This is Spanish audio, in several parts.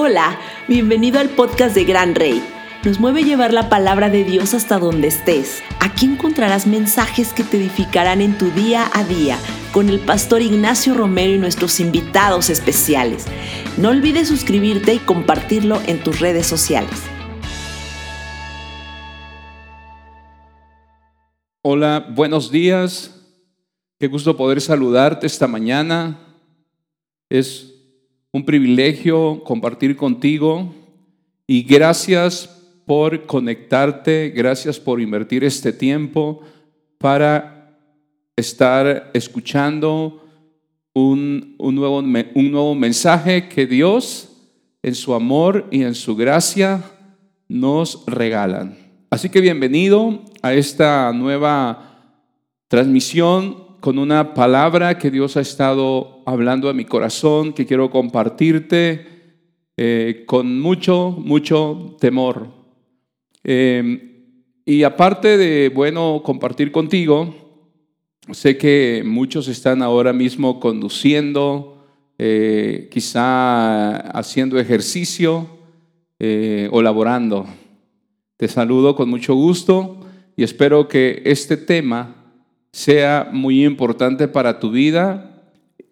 Hola, bienvenido al podcast de Gran Rey. Nos mueve llevar la palabra de Dios hasta donde estés. Aquí encontrarás mensajes que te edificarán en tu día a día con el pastor Ignacio Romero y nuestros invitados especiales. No olvides suscribirte y compartirlo en tus redes sociales. Hola, buenos días. Qué gusto poder saludarte esta mañana. Es un privilegio compartir contigo y gracias por conectarte, gracias por invertir este tiempo para estar escuchando un, nuevo, un nuevo mensaje que Dios en su amor y en su gracia nos regalan. Así que bienvenido a esta nueva transmisión con una palabra que Dios ha estado hablando a mi corazón, que quiero compartirte eh, con mucho, mucho temor. Eh, y aparte de, bueno, compartir contigo, sé que muchos están ahora mismo conduciendo, eh, quizá haciendo ejercicio o laborando. Te saludo con mucho gusto y espero que este tema sea muy importante para tu vida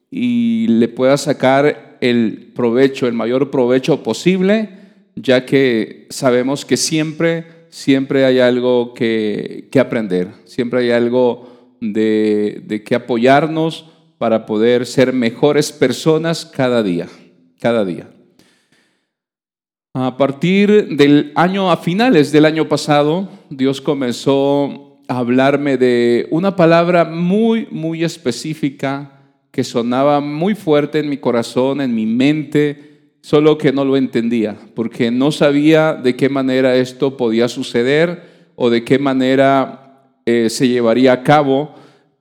y le puedas sacar el provecho, el mayor provecho posible, ya que sabemos que siempre, siempre hay algo que, aprender, siempre hay algo de, de que apoyarnos para poder ser mejores personas cada día, cada día. A partir del año, a finales del año pasado, Dios comenzó hablarme de una palabra muy, muy específica que sonaba muy fuerte en mi corazón, en mi mente, solo que no lo entendía, porque no sabía de qué manera esto podía suceder o de qué manera eh, se llevaría a cabo,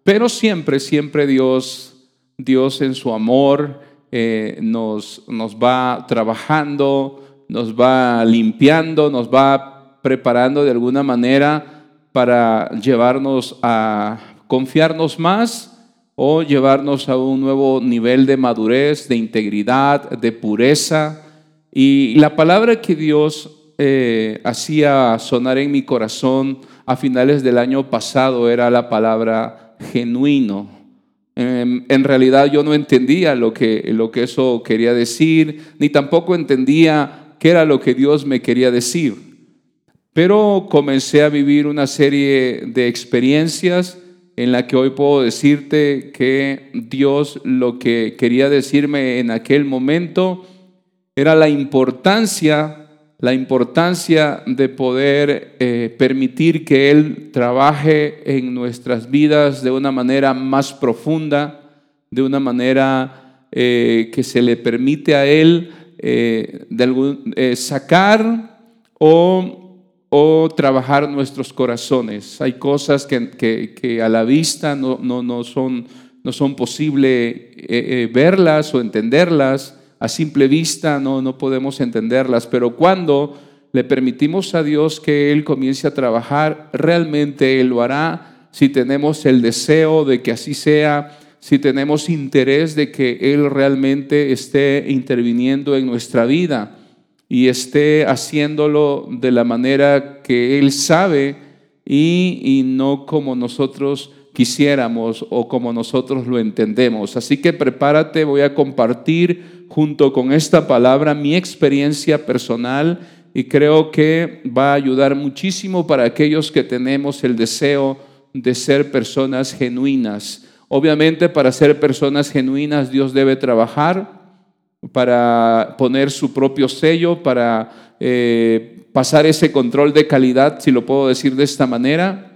pero siempre, siempre Dios, Dios en su amor eh, nos, nos va trabajando, nos va limpiando, nos va preparando de alguna manera para llevarnos a confiarnos más o llevarnos a un nuevo nivel de madurez, de integridad, de pureza. Y la palabra que Dios eh, hacía sonar en mi corazón a finales del año pasado era la palabra genuino. en realidad yo no entendía lo que, lo que eso quería decir, ni tampoco entendía qué era lo que Dios me quería decir. Pero comencé a vivir una serie de experiencias en la que hoy puedo decirte que Dios lo que quería decirme en aquel momento era la importancia, la importancia de poder eh, permitir que Él trabaje en nuestras vidas de una manera más profunda, de una manera eh, que se le permite a Él eh, sacar o o trabajar nuestros corazones. Hay cosas que, a la vista no, no, son, no son posible eh, eh, verlas o entenderlas. A simple vista no, no podemos entenderlas, pero cuando le permitimos a Dios que Él comience a trabajar, realmente Él lo hará si tenemos el deseo de que así sea, si tenemos interés de que Él realmente esté interviniendo en nuestra vida y esté haciéndolo de la manera que Él sabe y, no como nosotros quisiéramos o como nosotros lo entendemos. Así que prepárate, voy a compartir junto con esta palabra mi experiencia personal y creo que va a ayudar muchísimo para aquellos que tenemos el deseo de ser personas genuinas. Obviamente para ser personas genuinas Dios debe trabajar, para poner su propio sello, para eh, pasar ese control de calidad, si lo puedo decir de esta manera,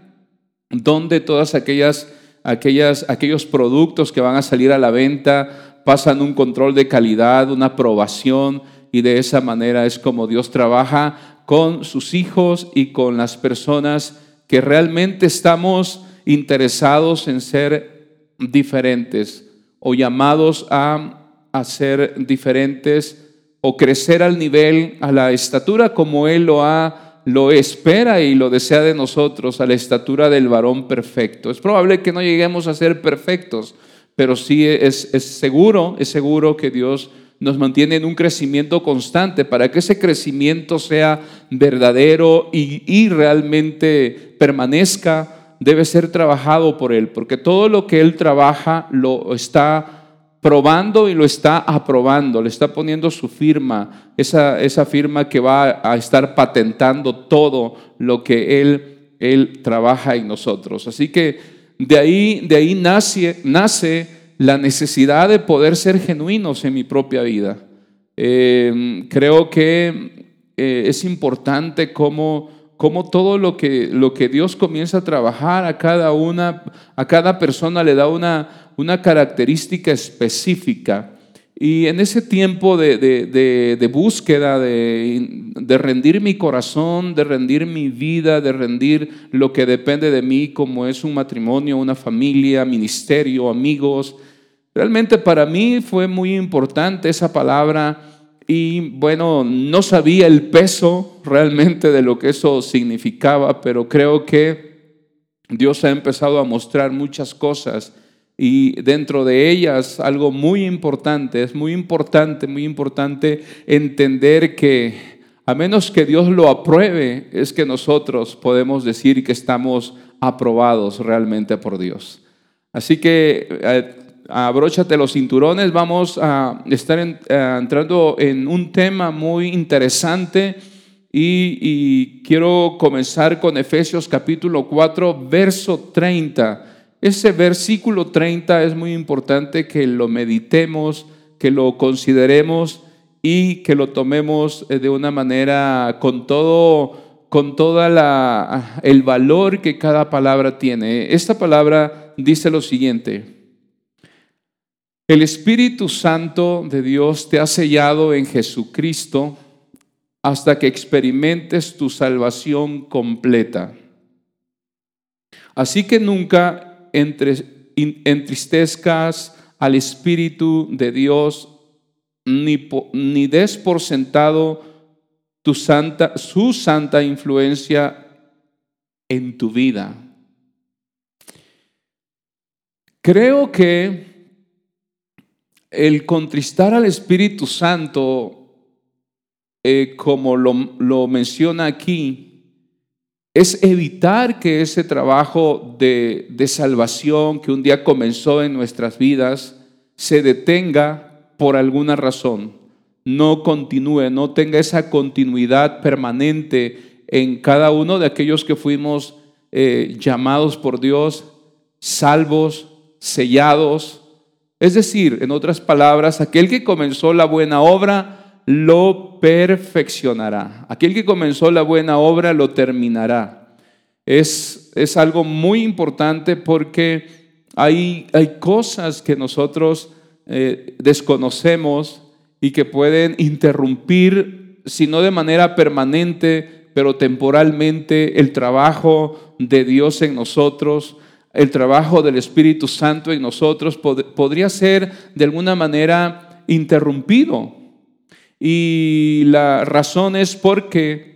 donde todas aquellas, aquellas, aquellos productos que van a salir a la venta pasan un control de calidad, una aprobación, y de esa manera es como Dios trabaja con sus hijos y con las personas que realmente estamos interesados en ser diferentes o llamados a a ser diferentes o crecer al nivel, a la estatura como Él lo ha, lo espera y lo desea de nosotros, a la estatura del varón perfecto. Es probable que no lleguemos a ser perfectos, pero sí es, es seguro, es seguro que Dios nos mantiene en un crecimiento constante. Para que ese crecimiento sea verdadero y, y realmente permanezca, debe ser trabajado por Él, porque todo lo que Él trabaja lo está probando y lo está aprobando, le está poniendo su firma, esa, esa firma que va a estar patentando todo lo que Él, él trabaja en nosotros. Así que de ahí, de ahí nace, nace la necesidad de poder ser genuinos en mi propia vida. Eh, creo que eh, es importante cómo, cómo todo lo que, lo que Dios comienza a trabajar a cada una, a cada persona le da una, una característica específica. Y en ese tiempo de, búsqueda, de, rendir mi corazón, de rendir mi vida, de rendir lo que depende de mí, como es un matrimonio, una familia, ministerio, amigos, realmente para mí fue muy importante esa palabra y bueno, no sabía el peso realmente de lo que eso significaba, pero creo que Dios ha empezado a mostrar muchas cosas y dentro de ellas algo muy importante, es muy importante, muy importante entender que a menos que Dios lo apruebe, es que nosotros podemos decir que estamos aprobados realmente por Dios. Así que eh, abróchate los cinturones, vamos a estar eh, entrando en un tema muy interesante y, quiero comenzar con Efesios capítulo 4, verso 30. Ese versículo 30 es muy importante que lo meditemos, que lo consideremos y que lo tomemos eh, de una manera con todo con toda el valor que cada palabra tiene. Esta palabra dice lo siguiente: El Espíritu Santo de Dios te ha sellado en Jesucristo hasta que experimentes tu salvación completa. Así que nunca entristezcas al Espíritu de Dios, ni, ni des por sentado tu santa, su santa influencia en tu vida. Creo que el contristar al Espíritu Santo, eh, como lo, lo menciona aquí, es evitar que ese trabajo de, salvación que un día comenzó en nuestras vidas se detenga por alguna razón, no continúe, no tenga esa continuidad permanente en cada uno de aquellos que fuimos eh, llamados por Dios, salvos, sellados. Es decir, en otras palabras, aquel que comenzó la buena obra, lo perfeccionará. Aquel que comenzó la buena obra lo terminará. Es, es algo muy importante porque hay, hay cosas que nosotros eh, desconocemos y que pueden interrumpir, si no de manera permanente, pero temporalmente, el trabajo de Dios en nosotros, el trabajo del Espíritu Santo en nosotros, podría ser de alguna manera interrumpido y la razón es porque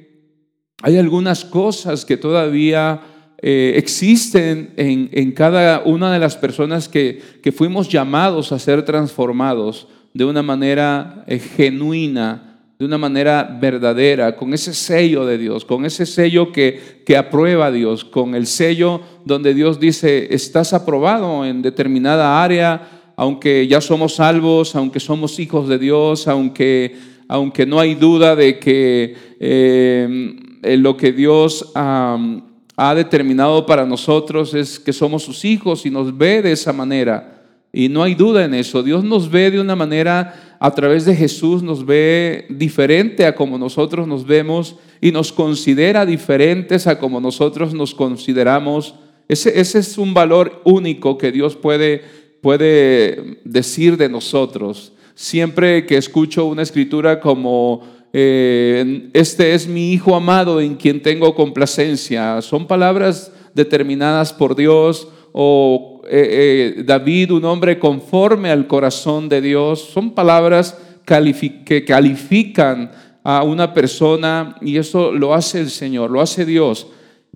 hay algunas cosas que todavía eh, existen en, cada una de las personas que, fuimos llamados a ser transformados de una manera eh, genuina, de una manera verdadera, con ese sello de Dios, con ese sello que, que aprueba Dios, con el sello donde Dios dice, estás aprobado en determinada área, aunque ya somos salvos, aunque somos hijos de Dios, aunque aunque no hay duda de que eh, lo que Dios ha determinado para nosotros es que somos sus hijos y nos ve de esa manera. Y no hay duda en eso. Dios nos ve de una manera, a través de Jesús, nos ve diferente a como nosotros nos vemos y nos considera diferentes a como nosotros nos consideramos. Ese, ese es un valor único que Dios puede, puede decir de nosotros. Siempre que escucho una escritura como, eh, este es mi Hijo amado en quien tengo complacencia, son palabras determinadas por Dios o eh, eh, David, un hombre conforme al corazón de Dios, son palabras que califican a una persona y eso lo hace el Señor, lo hace Dios.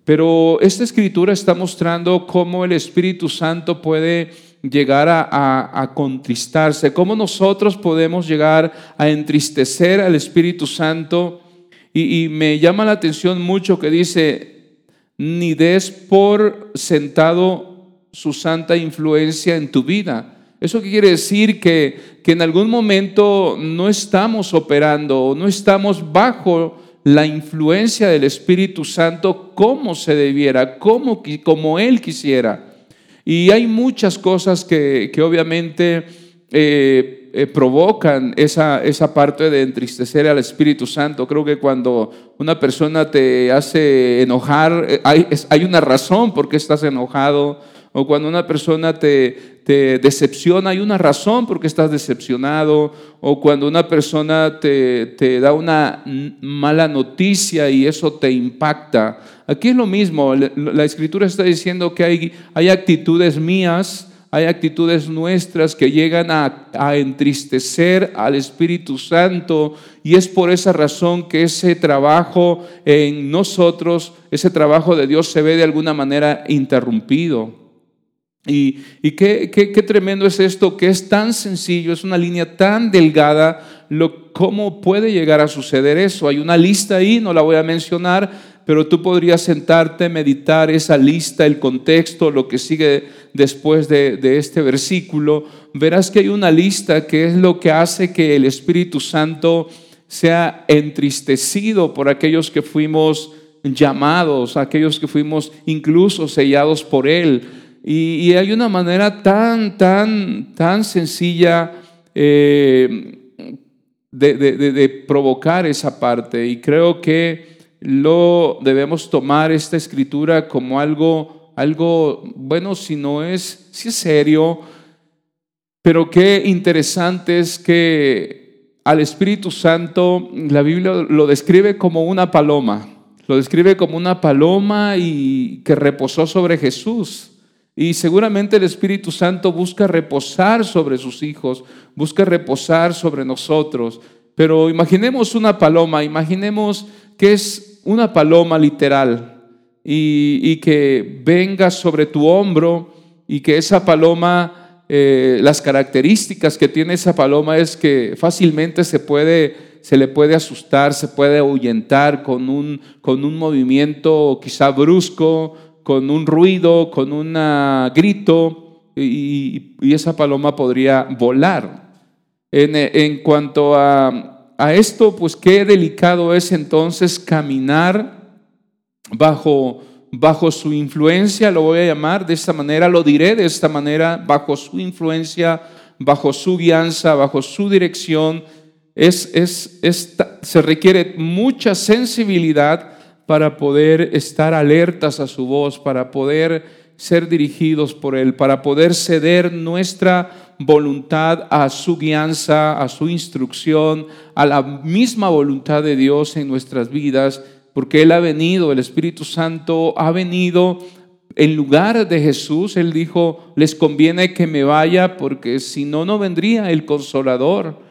Pero esta escritura está mostrando cómo el Espíritu Santo puede llegar a, contristarse, cómo nosotros podemos llegar a entristecer al Espíritu Santo. Y, me llama la atención mucho que dice, ni des por sentado su santa influencia en tu vida. ¿Eso quiere decir? Que, que en algún momento no estamos operando, no estamos bajo la influencia del Espíritu Santo como se debiera, como, como Él quisiera. Y hay muchas cosas que, obviamente eh, eh, provocan esa, esa parte de entristecer al Espíritu Santo. Creo que cuando una persona te hace enojar, eh, hay, hay una razón por qué estás enojado. O cuando una persona te, decepciona, hay una razón por qué estás decepcionado. O cuando una persona te, da una mala noticia y eso te impacta. Aquí es lo mismo. La escritura está diciendo que hay, actitudes mías hay actitudes nuestras que llegan a, entristecer al Espíritu Santo y es por esa razón que ese trabajo en nosotros, ese trabajo de Dios se ve de alguna manera interrumpido. Y, qué, tremendo es esto, que es tan sencillo, es una línea tan delgada, ¿cómo puede llegar a suceder eso? Hay una lista ahí, no la voy a mencionar, pero tú podrías sentarte, meditar esa lista, el contexto, lo que sigue después de, de este versículo. Verás que hay una lista que es lo que hace que el Espíritu Santo sea entristecido por aquellos que fuimos llamados, aquellos que fuimos incluso sellados por Él y, hay una manera tan, tan, tan sencilla eh, de, provocar esa parte. Y creo que lo debemos tomar esta escritura como algo, algo bueno, si no es, si es serio, pero qué interesante es que al Espíritu Santo la Biblia lo describe como una paloma. Lo describe como una paloma y que reposó sobre Jesús. Y seguramente el Espíritu Santo busca reposar sobre sus hijos, busca reposar sobre nosotros. Pero imaginemos una paloma, imaginemos que es una paloma literal y, que venga sobre tu hombro y que esa paloma, eh, las características que tiene esa paloma es que fácilmente se puede, se le puede asustar, se puede ahuyentar con un, con un movimiento quizá brusco, con un ruido, con un grito, y, esa paloma podría volar. En, cuanto a, esto, pues qué delicado es entonces caminar bajo, bajo su influencia, lo voy a llamar de esta manera, lo diré de esta manera, bajo su influencia, bajo su guianza, bajo su dirección. Se requiere mucha sensibilidad para poder estar alertas a su voz, para poder ser dirigidos por Él, para poder ceder nuestra voluntad a su guianza, a su instrucción, a la misma voluntad de Dios en nuestras vidas, porque Él ha venido, el Espíritu Santo ha venido en lugar de Jesús. Él dijo, les conviene que me vaya porque si no, no vendría el consolador.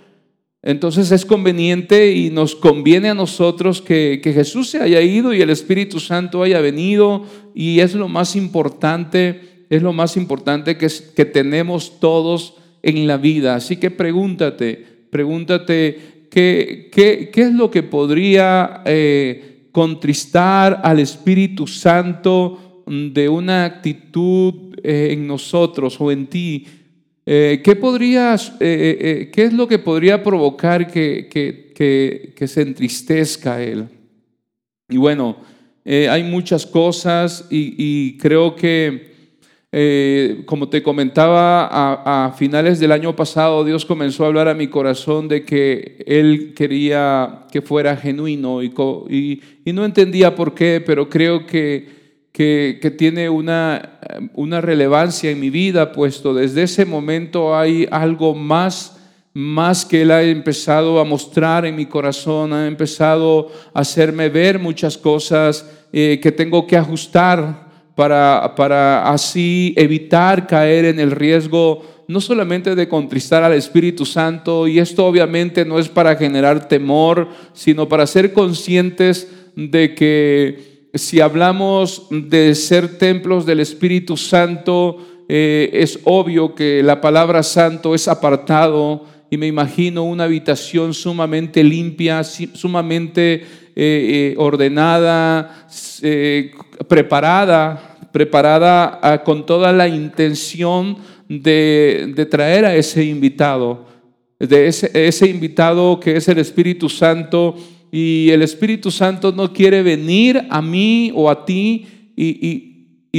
Entonces es conveniente y nos conviene a nosotros que, Jesús se haya ido y el Espíritu Santo haya venido y es lo más importante, es lo más importante que, que tenemos todos en la vida. Así que pregúntate, pregúntate qué, qué, qué es lo que podría eh, contristar al Espíritu Santo de una actitud eh, en nosotros o en ti eh, ¿qué, podrías, eh, eh, ¿Qué es lo que podría provocar que, que, se entristezca él? Y bueno, hay muchas cosas y, creo que, como te comentaba, a, finales del año pasado Dios comenzó a hablar a mi corazón de que Él quería que fuera genuino y no entendía por qué, pero creo que que, tiene una, una, relevancia en mi vida, puesto desde ese momento hay algo más, más que Él ha empezado a mostrar en mi corazón, ha empezado a hacerme ver muchas cosas eh, que tengo que ajustar para, para así evitar caer en el riesgo no solamente de contristar al Espíritu Santo, y esto obviamente no es para generar temor, sino para ser conscientes de que si hablamos de ser templos del Espíritu Santo, eh, es obvio que la palabra santo es apartado y me imagino una habitación sumamente limpia, sumamente eh, eh, ordenada, preparada, preparada ah, con toda la intención de, traer a ese invitado, de ese invitado que es el Espíritu Santo y el Espíritu Santo no quiere venir a mí o a ti y,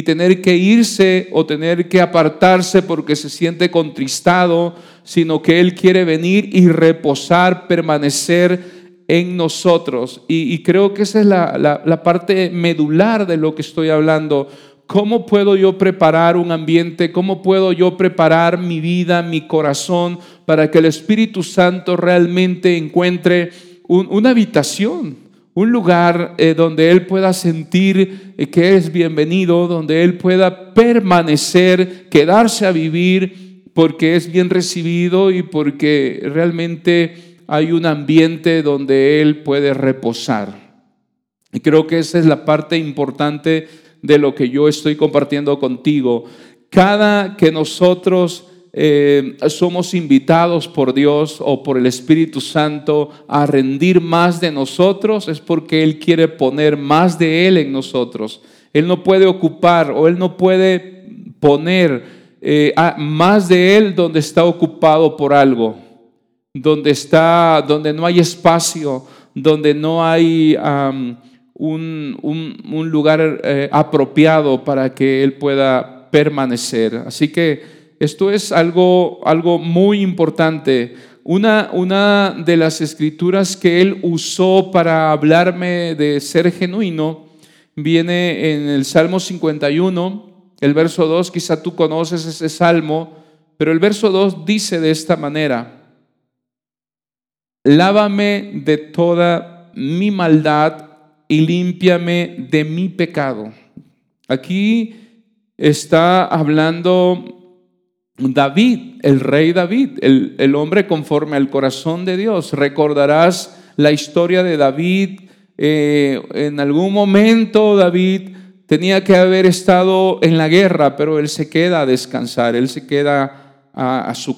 tener que irse o tener que apartarse porque se siente contristado, sino que Él quiere venir y reposar, permanecer en nosotros. Y, creo que esa es la, la parte medular de lo que estoy hablando. ¿Cómo puedo yo preparar un ambiente? ¿Cómo puedo yo preparar mi vida, mi corazón, para que el Espíritu Santo realmente encuentre una habitación, un lugar eh, donde Él pueda sentir eh, que es bienvenido, donde Él pueda permanecer, quedarse a vivir, porque es bien recibido y porque realmente hay un ambiente donde Él puede reposar. Y creo que esa es la parte importante de lo que yo estoy compartiendo contigo. Cada que nosotros eh, somos invitados por Dios o por el Espíritu Santo a rendir más de nosotros, es porque Él quiere poner más de Él en nosotros. Él no puede ocupar o Él no puede poner eh, más de Él donde está ocupado por algo, donde, está, donde no hay espacio, donde no hay un, lugar eh, apropiado para que Él pueda permanecer. Así que esto es algo, algo muy importante. Una, una de las escrituras que él usó para hablarme de ser genuino viene en el Salmo 51, el verso 2, quizá tú conoces ese salmo, pero el verso 2 dice de esta manera, lávame de toda mi maldad y límpiame de mi pecado. Aquí está hablando David, el rey David, el, hombre conforme al corazón de Dios. Recordarás la historia de David. Eh, en algún momento David tenía que haber estado en la guerra, pero él se queda a descansar, él se queda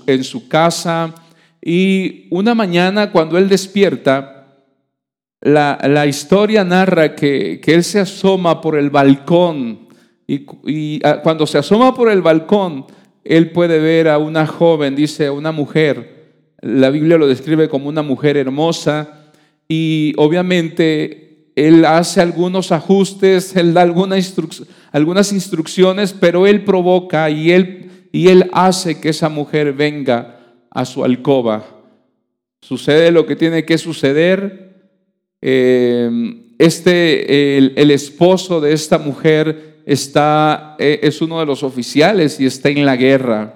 en su casa. Y una mañana cuando él despierta, la, historia narra que, él se asoma por el balcón y, ah, cuando se asoma por el balcón, él puede ver a una joven, dice, una mujer, la Biblia lo describe como una mujer hermosa y obviamente él hace algunos ajustes, él da algunas instrucciones, pero él provoca y él, y él hace que esa mujer venga a su alcoba. Sucede lo que tiene que suceder. Eh, este, el esposo de esta mujer, está, eh, es uno de los oficiales y está en la guerra.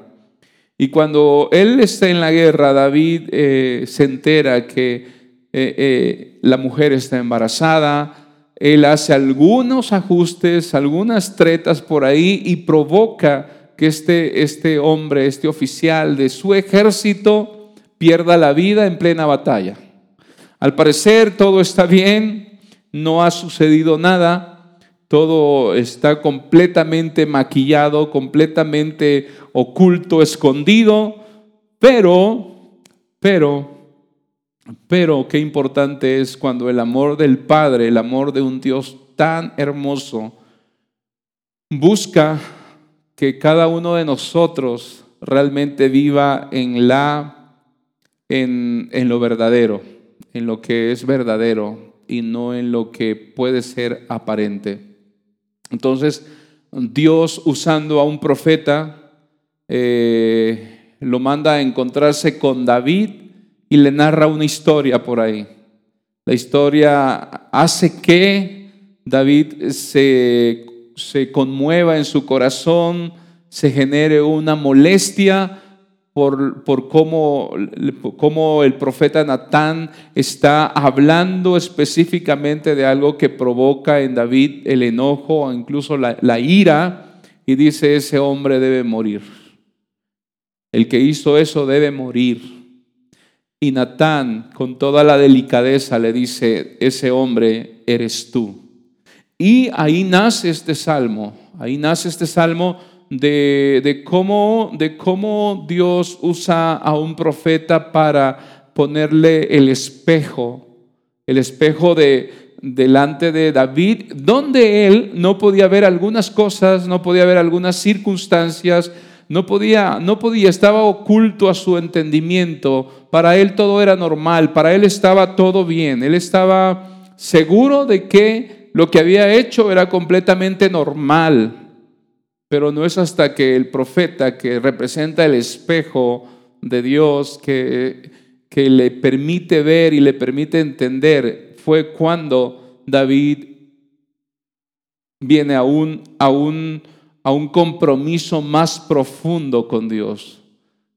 Y cuando él está en la guerra, David eh, se entera que eh, la mujer está embarazada, él hace algunos ajustes, algunas tretas por ahí y provoca que este, este hombre, este oficial de su ejército, pierda la vida en plena batalla. Al parecer todo está bien, no ha sucedido nada, todo está completamente maquillado, completamente oculto, escondido, pero, pero, pero qué importante es cuando el amor del Padre, el amor de un Dios tan hermoso, busca que cada uno de nosotros realmente viva en la en, en lo verdadero, en lo que es verdadero y no en lo que puede ser aparente. Entonces, Dios usando a un profeta, eh, lo manda a encontrarse con David y le narra una historia por ahí. La historia hace que David se, se conmueva en su corazón, se genere una molestia por, por cómo, cómo, el profeta Natán está hablando específicamente de algo que provoca en David el enojo o incluso la, la ira y dice ese hombre debe morir. El que hizo eso debe morir. Y Natán, con toda la delicadeza, le dice, ese hombre eres tú. Y ahí nace este salmo, ahí nace este salmo de, cómo, de cómo Dios usa a un profeta para ponerle el espejo, el espejo de delante de David, donde él no podía ver algunas cosas, no podía ver algunas circunstancias, no podía, no podía, estaba oculto a su entendimiento. Para él todo era normal, para él estaba todo bien, él estaba seguro de que lo que había hecho era completamente normal. Pero no es hasta que el profeta, que representa el espejo de Dios, que, que le permite ver y le permite entender, fue cuando David viene a un, a un, a un compromiso más profundo con Dios,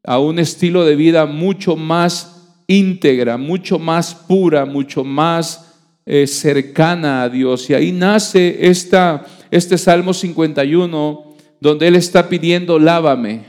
a un estilo de vida mucho más íntegra, mucho más pura, mucho más eh, cercana a Dios. Y ahí nace esta, este Salmo 51 donde Él está pidiendo, lávame,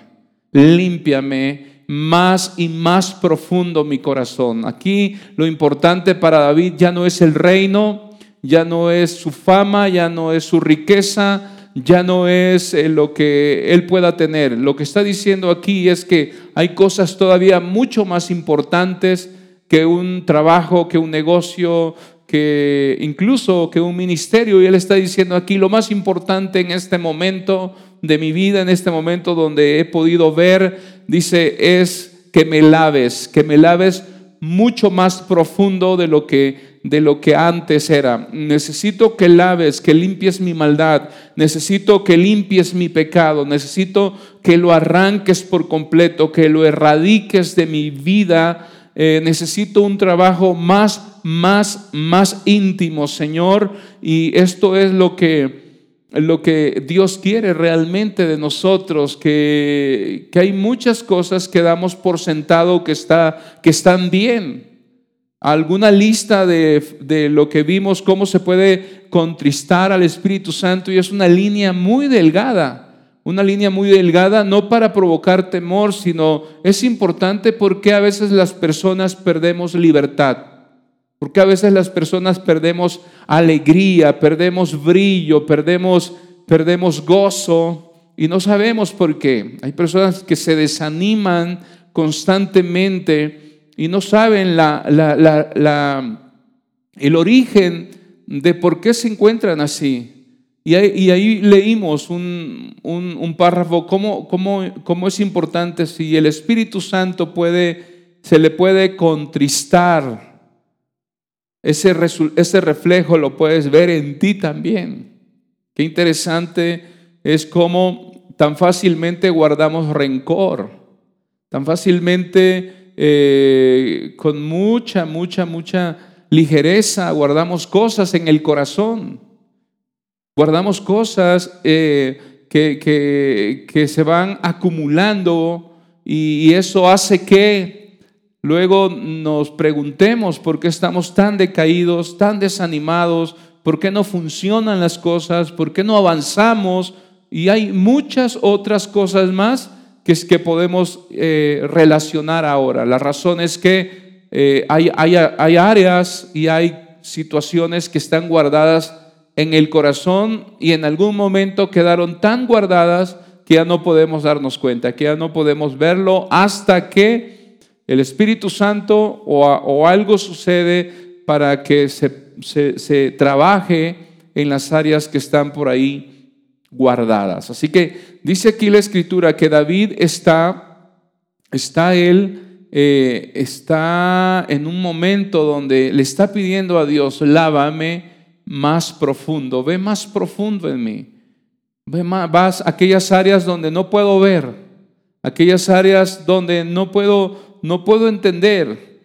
límpiame más y más profundo mi corazón. Aquí lo importante para David ya no es el reino, ya no es su fama, ya no es su riqueza, ya no es eh, lo que él pueda tener. Lo que está diciendo aquí es que hay cosas todavía mucho más importantes que un trabajo, que un negocio, que incluso que un ministerio. Y él está diciendo aquí, lo más importante en este momento de mi vida, en este momento donde he podido ver, dice, es que me laves, que me laves mucho más profundo de lo que de lo que antes era. Necesito que laves, que limpies mi maldad, necesito que limpies mi pecado, necesito que lo arranques por completo, que lo erradiques de mi vida. Eh, necesito un trabajo más, más, más íntimo, Señor. Y esto es lo que lo que Dios quiere realmente de nosotros, que, hay muchas cosas que damos por sentado que, está, que están bien. Alguna lista de, de lo que vimos, cómo se puede contristar al Espíritu Santo, y es una línea muy delgada una línea muy delgada, no para provocar temor, sino es importante porque a veces las personas perdemos libertad. Porque a veces las personas perdemos alegría, perdemos brillo, perdemos, perdemos gozo y no sabemos por qué. Hay personas que se desaniman constantemente y no saben la, el origen de por qué se encuentran así. Y ahí, leímos un, un, párrafo, cómo, cómo, cómo es importante si el Espíritu Santo puede, se le puede contristar ese, ese reflejo lo puedes ver en ti también. Qué interesante es cómo tan fácilmente guardamos rencor, tan fácilmente, eh, con mucha, mucha, mucha ligereza, guardamos cosas en el corazón, guardamos cosas eh, que, que, se van acumulando y eso hace que luego nos preguntemos por qué estamos tan decaídos, tan desanimados, por qué no funcionan las cosas, por qué no avanzamos. Y hay muchas otras cosas más que, es que podemos eh, relacionar ahora. La razón es que eh, hay, hay áreas y hay situaciones que están guardadas en el corazón y en algún momento quedaron tan guardadas que ya no podemos darnos cuenta, que ya no podemos verlo hasta que el Espíritu Santo o, algo sucede para que se, trabaje en las áreas que están por ahí guardadas. Así que dice aquí la escritura que David está, está él, eh, está en un momento donde le está pidiendo a Dios, lávame más profundo, ve más profundo en mí. Ve más, vas a aquellas áreas donde no puedo ver, aquellas áreas donde no puedo no puedo entender.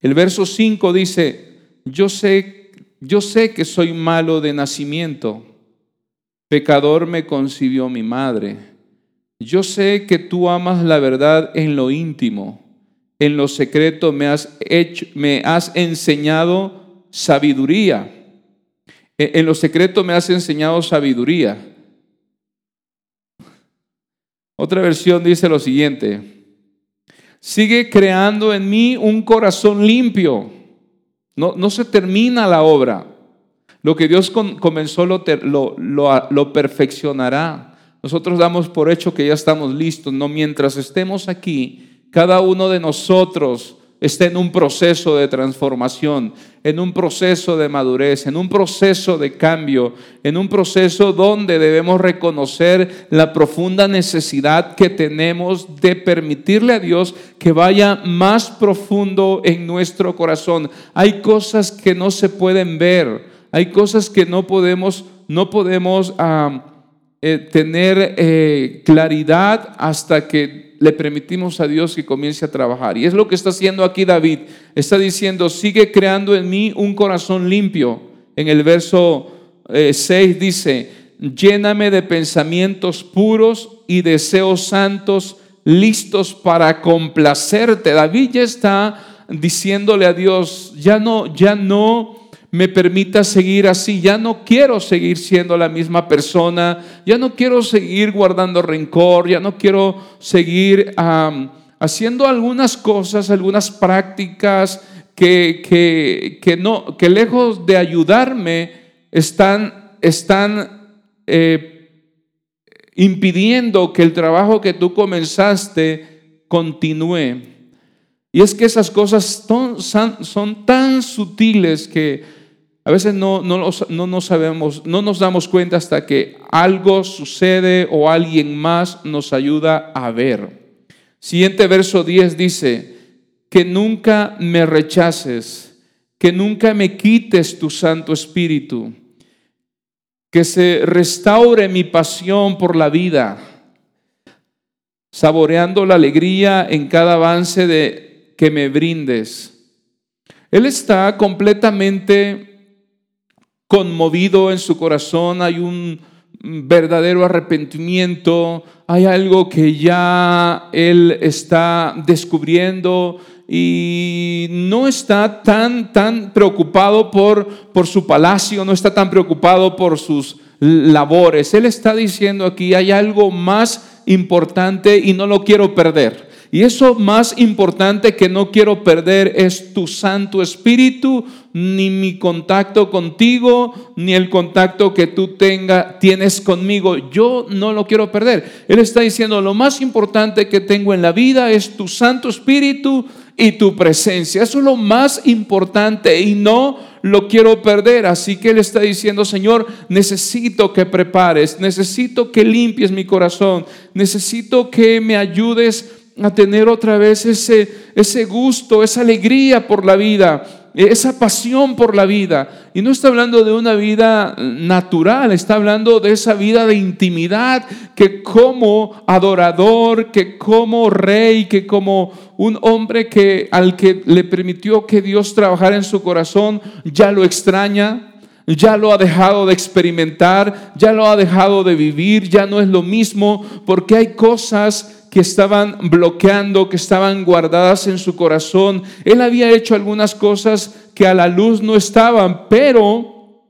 El verso 5 dice, yo sé, yo sé que soy malo de nacimiento, pecador me concibió mi madre. Yo sé que tú amas la verdad en lo íntimo, en lo secreto me has, hecho, me has enseñado sabiduría. E, en lo secreto me has enseñado sabiduría. Otra versión dice lo siguiente, sigue creando en mí un corazón limpio. No, no se termina la obra. Lo que Dios comenzó lo, lo, lo, perfeccionará. nosotros damos por hecho que ya estamos listos. No, mientras estemos aquí, cada uno de nosotros está en un proceso de transformación, en un proceso de madurez, en un proceso de cambio, en un proceso donde debemos reconocer la profunda necesidad que tenemos de permitirle a Dios que vaya más profundo en nuestro corazón. Hay cosas que no se pueden ver, hay cosas que no podemos, no podemos ah, eh, tener eh, claridad hasta que le permitimos a Dios que comience a trabajar. Y es lo que está haciendo aquí David. Está diciendo, sigue creando en mí un corazón limpio. En el verso 6 eh, dice, lléname de pensamientos puros y deseos santos listos para complacerte. David ya está diciéndole a Dios, ya no, ya no me permita seguir así. Ya no quiero seguir siendo la misma persona, ya no quiero seguir guardando rencor, ya no quiero seguir haciendo algunas cosas, algunas prácticas que, que, no, que lejos de ayudarme están, están eh, impidiendo que el trabajo que tú comenzaste continúe. Y es que esas cosas son, son tan sutiles que a veces no, no, no, sabemos, no nos damos cuenta hasta que algo sucede o alguien más nos ayuda a ver. Siguiente verso 10 dice, que nunca me rechaces, que nunca me quites tu Santo Espíritu, que se restaure mi pasión por la vida, saboreando la alegría en cada avance de que me brindes. Él está completamente conmovido en su corazón, hay un verdadero arrepentimiento, hay algo que ya él está descubriendo y no está tan, tan preocupado por, por su palacio, no está tan preocupado por sus labores. Él está diciendo aquí, hay algo más importante y no lo quiero perder. Y eso más importante que no quiero perder es tu Santo Espíritu, ni mi contacto contigo, ni el contacto que tú tenga, tienes conmigo. Yo no lo quiero perder. Él está diciendo, lo más importante que tengo en la vida es tu Santo Espíritu y tu presencia. Eso es lo más importante y no lo quiero perder. Así que Él está diciendo, Señor, necesito que prepares, necesito que limpies mi corazón, necesito que me ayudes a tener otra vez ese, ese gusto, esa alegría por la vida, esa pasión por la vida. Y no está hablando de una vida natural, está hablando de esa vida de intimidad que como adorador, que como rey, que como un hombre que al que le permitió que Dios trabajara en su corazón, ya lo extraña, ya lo ha dejado de experimentar, ya lo ha dejado de vivir, ya no es lo mismo, porque hay cosas que estaban bloqueando, que estaban guardadas en su corazón. Él había hecho algunas cosas que a la luz no estaban, pero,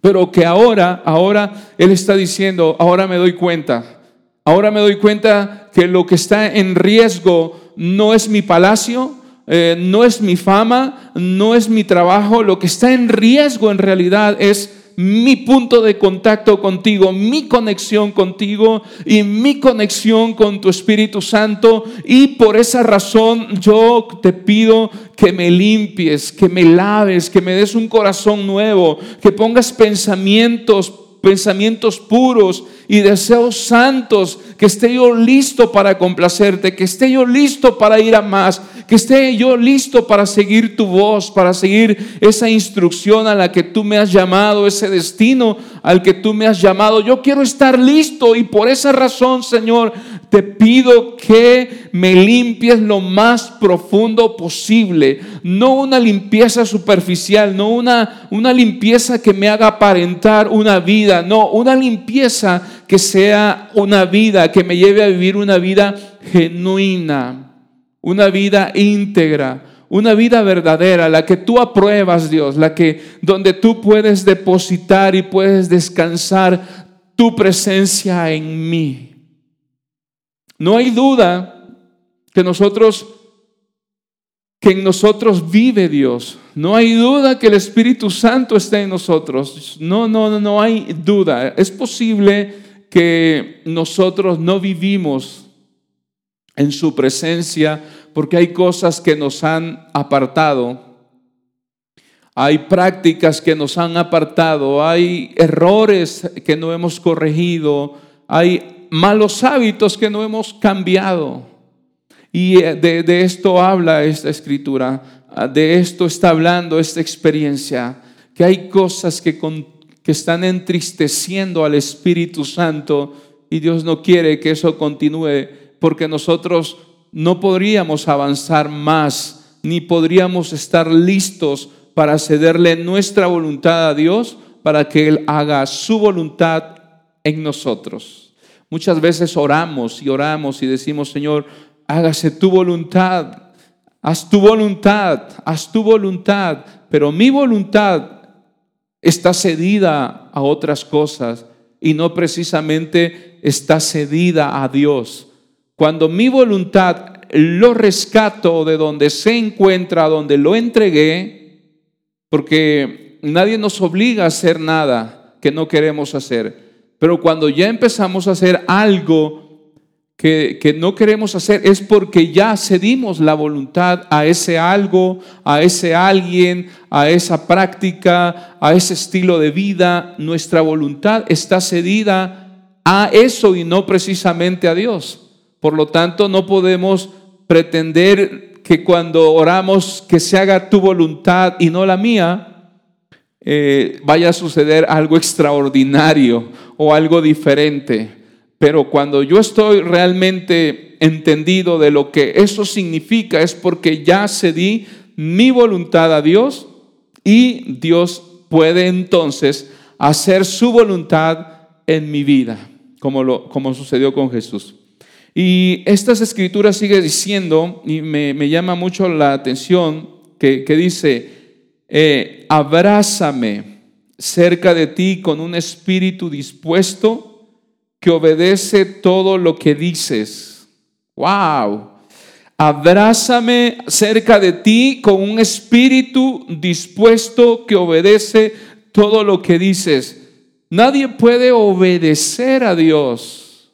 pero que ahora, ahora Él está diciendo, ahora me doy cuenta. Ahora me doy cuenta que lo que está en riesgo no es mi palacio, eh, no es mi fama, no es mi trabajo. Lo que está en riesgo en realidad es mi punto de contacto contigo, mi conexión contigo y mi conexión con tu Espíritu Santo. Y por esa razón yo te pido que me limpies, que me laves, que me des un corazón nuevo, que pongas pensamientos pensamientos puros y deseos santos, que esté yo listo para complacerte, que esté yo listo para ir a más, que esté yo listo para seguir tu voz, para seguir esa instrucción a la que tú me has llamado, ese destino al que tú me has llamado. Yo quiero estar listo y por esa razón, Señor, te pido que me limpies lo más profundo posible. No una limpieza superficial, no una, una limpieza que me haga aparentar una vida, no, una limpieza que sea una vida, que me lleve a vivir una vida genuina, una vida íntegra una vida verdadera, la que tú apruebas, Dios, la que donde tú puedes depositar y puedes descansar tu presencia en mí. No hay duda que nosotros que en nosotros vive Dios. No hay duda que el Espíritu Santo está en nosotros. No, no, no, hay duda. Es posible que nosotros no vivimos en su presencia porque hay cosas que nos han apartado. Hay prácticas que nos han apartado, hay errores que no hemos corregido, hay malos hábitos que no hemos cambiado. Y eh, de, esto habla esta escritura, de esto está hablando esta experiencia, que hay cosas que, que están entristeciendo al Espíritu Santo y Dios no quiere que eso continúe porque nosotros no podríamos avanzar más, ni podríamos estar listos para cederle nuestra voluntad a Dios para que Él haga su voluntad en nosotros. Muchas veces oramos y oramos y decimos, Señor, hágase tu voluntad, haz tu voluntad, haz tu voluntad, pero mi voluntad está cedida a otras cosas y no precisamente está cedida a Dios. Cuando mi voluntad lo rescato de donde se encuentra, donde lo entregué, porque nadie nos obliga a hacer nada que no queremos hacer. Pero cuando ya empezamos a hacer algo que, no queremos hacer es porque ya cedimos la voluntad a ese algo, a ese alguien, a esa práctica, a ese estilo de vida. Nuestra voluntad está cedida a eso y no precisamente a Dios. Por lo tanto, no podemos pretender que cuando oramos que se haga tu voluntad y no la mía, eh, vaya a suceder algo extraordinario o algo diferente. Pero cuando yo estoy realmente entendido de lo que eso significa es porque ya cedí mi voluntad a Dios y Dios puede entonces hacer su voluntad en mi vida, como, lo, como sucedió con Jesús. Y estas escrituras sigue diciendo, y me, llama mucho la atención, que, dice, eh, abrázame cerca de ti con un espíritu dispuesto que obedece todo lo que dices. Wow. Abrázame cerca de ti con un espíritu dispuesto que obedece todo lo que dices. Nadie puede obedecer a Dios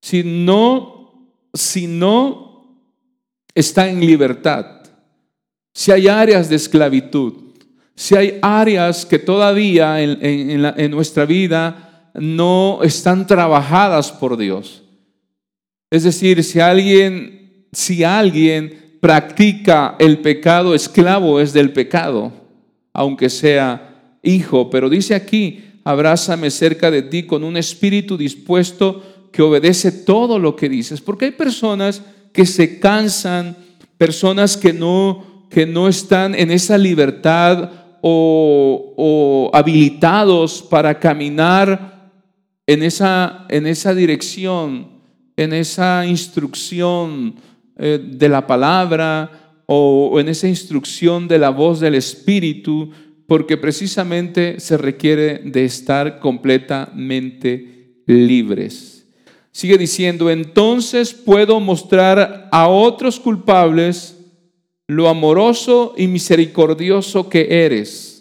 si no, si no está en libertad. Si hay áreas de esclavitud, si hay áreas que todavía en, en nuestra vida no están trabajadas por Dios. Es decir, si alguien, si alguien practica el pecado, esclavo es del pecado, aunque sea hijo. Pero dice aquí, abrázame cerca de ti con un espíritu dispuesto que obedece todo lo que dices. Porque hay personas que se cansan, personas que no, que no están en esa libertad o, o habilitados para caminar en esa, en esa dirección, en esa instrucción eh, de la palabra o, en esa instrucción de la voz del Espíritu, porque precisamente se requiere de estar completamente libres. Sigue diciendo, entonces puedo mostrar a otros culpables lo amoroso y misericordioso que eres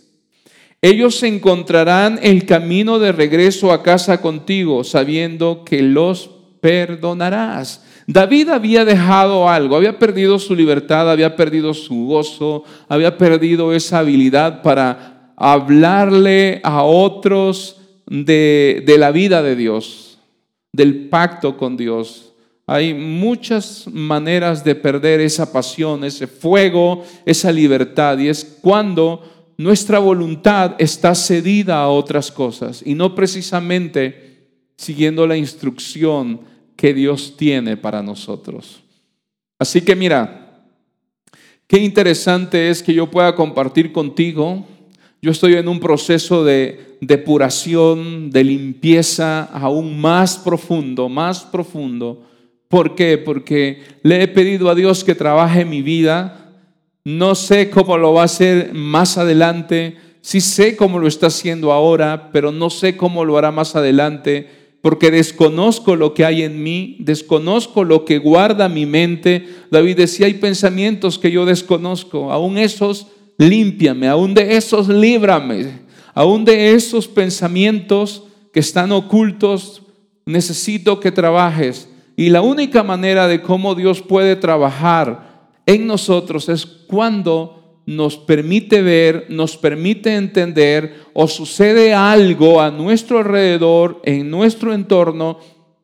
ellos encontrarán el camino de regreso a casa contigo, sabiendo que los perdonarás. David había dejado algo, había perdido su libertad, había perdido su gozo, había perdido esa habilidad para hablarle a otros de, de la vida de Dios, del pacto con Dios. Hay muchas maneras de perder esa pasión, ese fuego, esa libertad, y es cuando nuestra voluntad está cedida a otras cosas y no precisamente siguiendo la instrucción que Dios tiene para nosotros. Así que mira, qué interesante es que yo pueda compartir contigo. Yo estoy en un proceso de depuración, de limpieza aún más profundo, más profundo. ¿Por qué? Porque le he pedido a Dios que trabaje mi vida, no sé cómo lo va a hacer más adelante. Sí sé cómo lo está haciendo ahora, pero no sé cómo lo hará más adelante, porque desconozco lo que hay en mí, desconozco lo que guarda mi mente. David decía, hay pensamientos que yo desconozco, aún esos límpiame, aún de esos líbrame, aún de esos pensamientos que están ocultos, necesito que trabajes. Y la única manera de cómo Dios puede trabajar en nosotros es cuando nos permite ver, nos permite entender o sucede algo a nuestro alrededor, en nuestro entorno,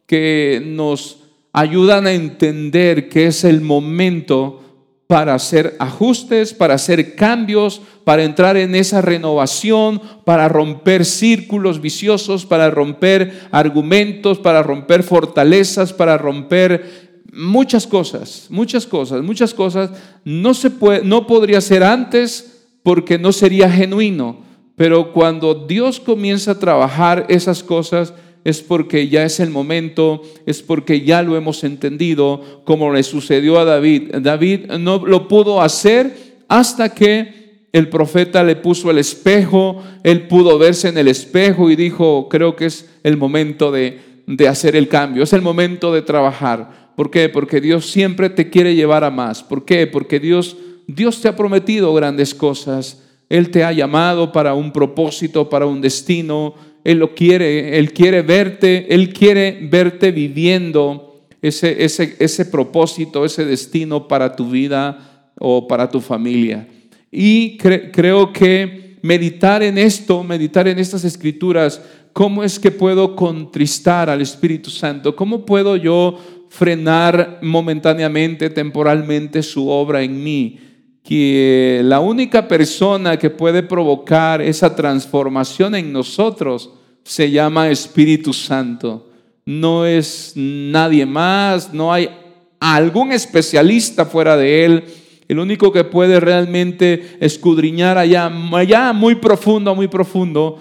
que nos ayudan a entender que es el momento para hacer ajustes, para hacer cambios, para entrar en esa renovación, para romper círculos viciosos, para romper argumentos, para romper fortalezas, para romper muchas cosas, muchas cosas, muchas cosas. No se puede, no podría ser antes porque no sería genuino, pero cuando Dios comienza a trabajar esas cosas, es porque ya es el momento, es porque ya lo hemos entendido, como le sucedió a David. David no lo pudo hacer hasta que el profeta le puso el espejo, él pudo verse en el espejo y dijo, creo que es el momento de, de hacer el cambio, es el momento de trabajar. ¿Por qué? Porque Dios siempre te quiere llevar a más. ¿Por qué? Porque Dios, Dios te ha prometido grandes cosas. Él te ha llamado para un propósito, para un destino él lo quiere, Él quiere verte, Él quiere verte viviendo ese, ese, ese propósito, ese destino para tu vida o para tu familia. Y creo que meditar en esto, meditar en estas escrituras, ¿cómo es que puedo contristar al Espíritu Santo? ¿Cómo puedo yo frenar momentáneamente, temporalmente su obra en mí? que la única persona que puede provocar esa transformación en nosotros se llama Espíritu Santo. No es nadie más, no hay algún especialista fuera de él. El único que puede realmente escudriñar allá, allá muy profundo, muy profundo,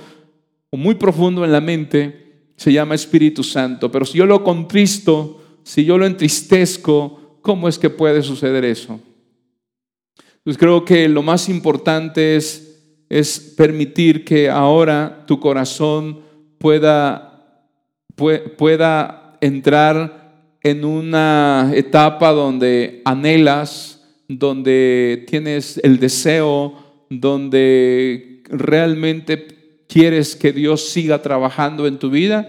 o muy profundo en la mente, se llama Espíritu Santo. Pero si yo lo contristo, si yo lo entristezco, ¿cómo es que puede suceder eso? Pues creo que lo más importante es, es permitir que ahora tu corazón pueda, pueda entrar en una etapa donde anhelas, donde tienes el deseo, donde realmente quieres que Dios siga trabajando en tu vida,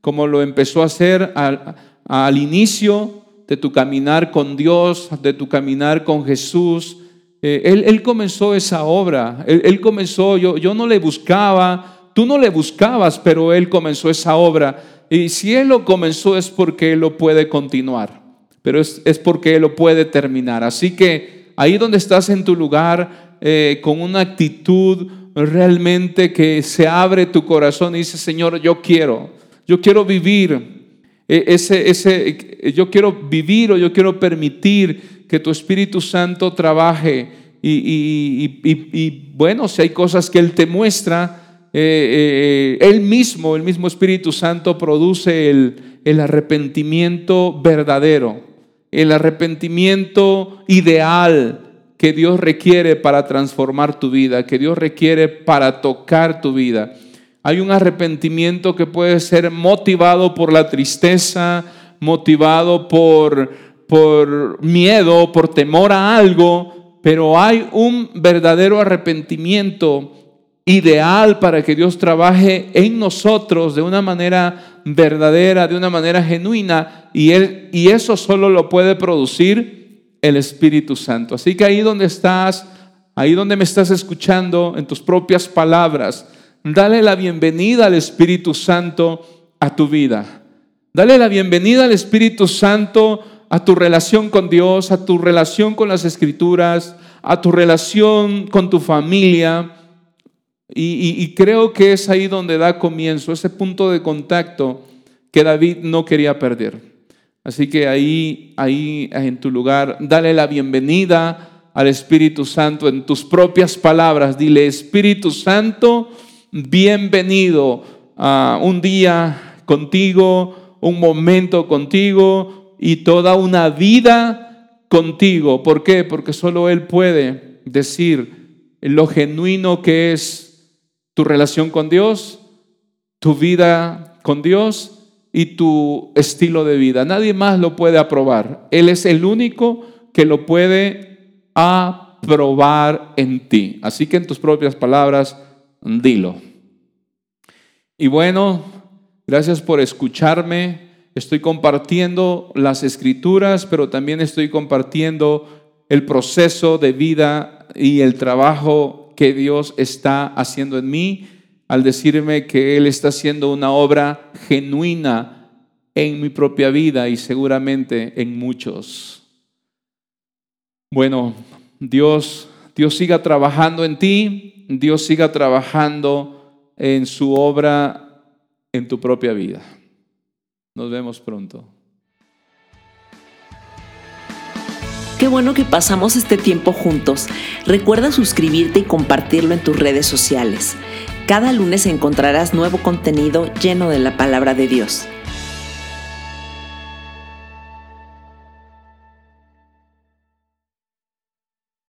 como lo empezó a hacer al, al inicio de tu caminar con Dios, de tu caminar con Jesús, eh, él, comenzó esa obra, él, comenzó, yo, yo no le buscaba, tú no le buscabas, pero Él comenzó esa obra. Y si Él lo comenzó es porque Él lo puede continuar, pero es, porque Él lo puede terminar. Así que ahí donde estás en tu lugar, eh, con una actitud realmente que se abre tu corazón y dice, Señor, yo quiero, yo quiero vivir ese, ese, yo quiero vivir o yo quiero permitir que tu Espíritu Santo trabaje y, bueno, si hay cosas que Él te muestra, eh, eh, Él mismo, el mismo Espíritu Santo produce el, el arrepentimiento verdadero, el arrepentimiento ideal que Dios requiere para transformar tu vida, que Dios requiere para tocar tu vida. Hay un arrepentimiento que puede ser motivado por la tristeza, motivado por, por miedo, por temor a algo, pero hay un verdadero arrepentimiento ideal para que Dios trabaje en nosotros de una manera verdadera, de una manera genuina, y, él, y eso solo lo puede producir el Espíritu Santo. Así que ahí donde estás, ahí donde me estás escuchando, en tus propias palabras, dale la bienvenida al Espíritu Santo a tu vida. Dale la bienvenida al Espíritu Santo a tu relación con Dios, a tu relación con las escrituras, a tu relación con tu familia. Y, creo que es ahí donde da comienzo, ese punto de contacto que David no quería perder. Así que ahí, ahí en tu lugar, dale la bienvenida al Espíritu Santo en tus propias palabras. Dile, Espíritu Santo, bienvenido a un día contigo, un momento contigo, y toda una vida contigo. ¿Por qué? Porque solo Él puede decir lo genuino que es tu relación con Dios, tu vida con Dios y tu estilo de vida. Nadie más lo puede aprobar. Él es el único que lo puede aprobar en ti. Así que en tus propias palabras, dilo. Y bueno, Gracias por escucharme. Estoy compartiendo las escrituras, pero también estoy compartiendo el proceso de vida y el trabajo que Dios está haciendo en mí al decirme que Él está haciendo una obra genuina en mi propia vida y seguramente en muchos. Bueno, Dios, Dios siga trabajando en ti, Dios siga trabajando en su obra en tu propia vida. Nos vemos pronto. Qué bueno que pasamos este tiempo juntos. Recuerda suscribirte y compartirlo en tus redes sociales. Cada lunes encontrarás nuevo contenido lleno de la palabra de Dios.